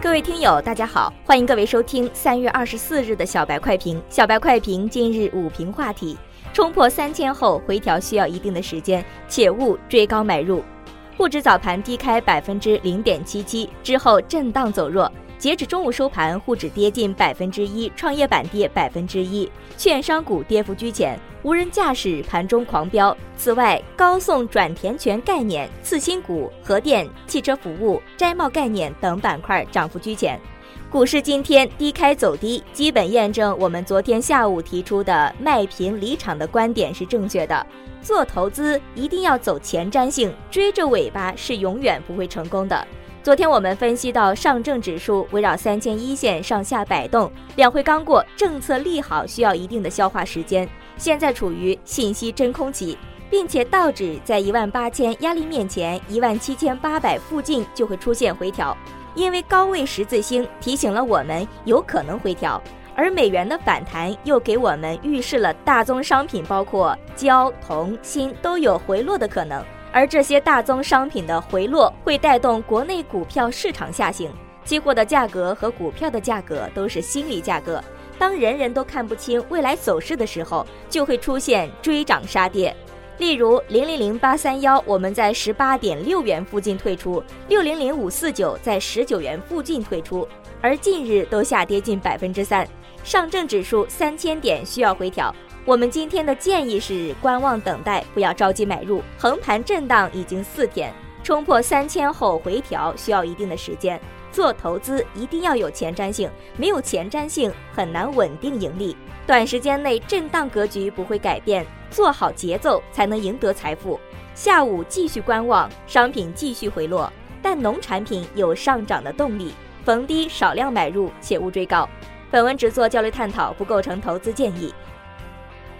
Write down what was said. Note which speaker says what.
Speaker 1: 各位听友，大家好，欢迎各位收听三月二十四日的小白快评。小白快评今日午评话题：冲破三千后回调需要一定的时间，且勿追高买入。沪指早盘低开百分之零点七七，之后震荡走弱。截止中午收盘，沪指跌近百分之一，创业板跌百分之一，券商股跌幅居前，无人驾驶盘中狂飙。此外，高送转填权概念、次新股、核电、汽车服务、摘帽概念等板块涨幅居前。股市今天低开走低，基本验证我们昨天下午提出的卖平离场的观点是正确的。做投资一定要走前瞻性，追着尾巴是永远不会成功的。昨天我们分析到，上证指数围绕三千一线上下摆动，两会刚过，政策利好需要一定的消化时间，现在处于信息真空期，并且道指在一万八千压力面前，一万七千八百附近就会出现回调，因为高位十字星提醒了我们有可能回调，而美元的反弹又给我们预示了大宗商品包括焦、铜、锌都有回落的可能。而这些大宗商品的回落会带动国内股票市场下行，期货的价格和股票的价格都是心理价格。当人人都看不清未来走势的时候，就会出现追涨杀跌。例如零零零八三幺，我们在十八点六元附近退出；六零零五四九在十九元附近退出，而近日都下跌近百分之三。上证指数三千点需要回调。我们今天的建议是观望等待，不要着急买入。横盘震荡已经四天，冲破三千后回调需要一定的时间。做投资一定要有前瞻性，没有前瞻性很难稳定盈利。短时间内震荡格局不会改变，做好节奏才能赢得财富。下午继续观望，商品继续回落，但农产品有上涨的动力，逢低少量买入，切勿追高。本文只做交流探讨，不构成投资建议。